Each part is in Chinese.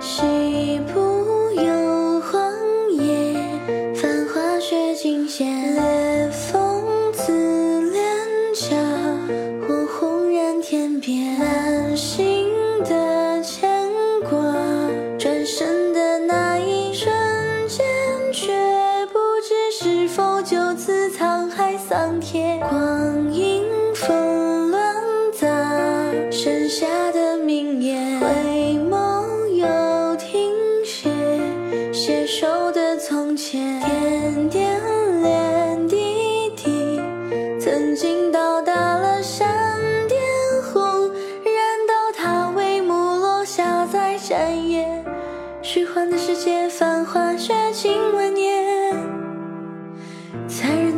西部有荒野，繁华雪尽，斜风自脸颊，或轰然天边，满心的牵挂，转身的那一瞬间，却不知是否就此沧海桑田。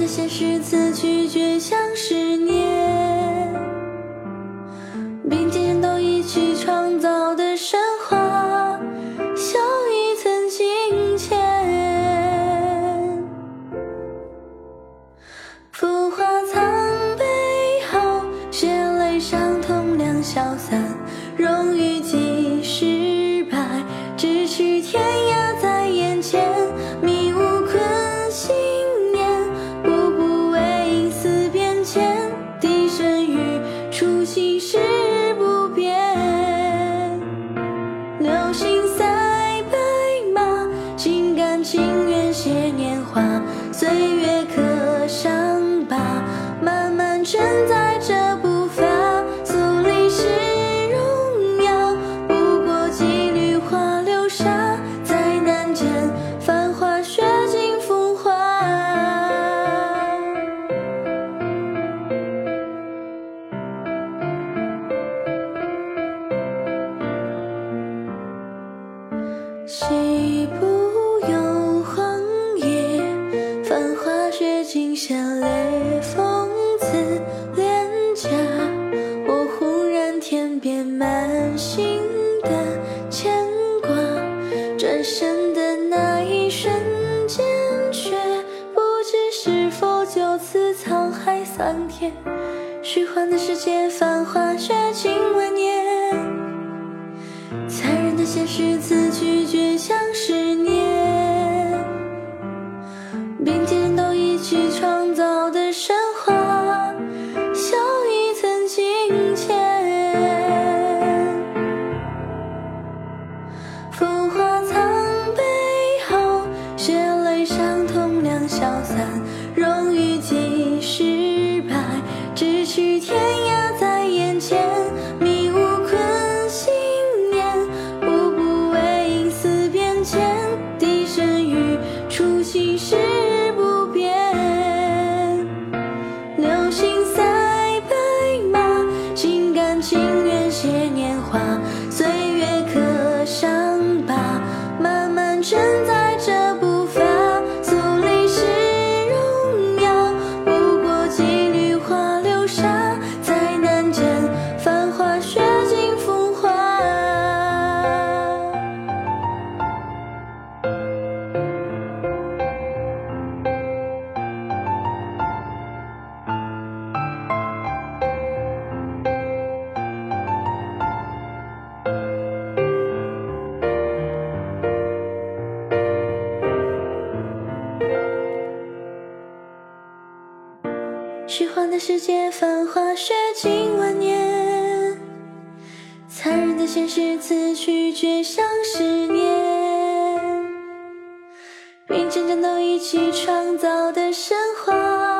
现实，此去绝像十年，并肩都一起创造的神话，笑意曾经前。浮华苍背后，血泪伤痛两消散，荣誉即失败，咫尺天涯情愿写年华，岁月刻华雪尽现裂风刺脸颊。我忽然天边满心的牵挂，转身的那一瞬间，却不知是否就此沧海桑田。虚幻的世界，繁华绝尽万年。残忍的现实，虚幻的世界，繁华雪尽万年，残忍的现实，此去绝像十年，并肩战斗一起创造的神话。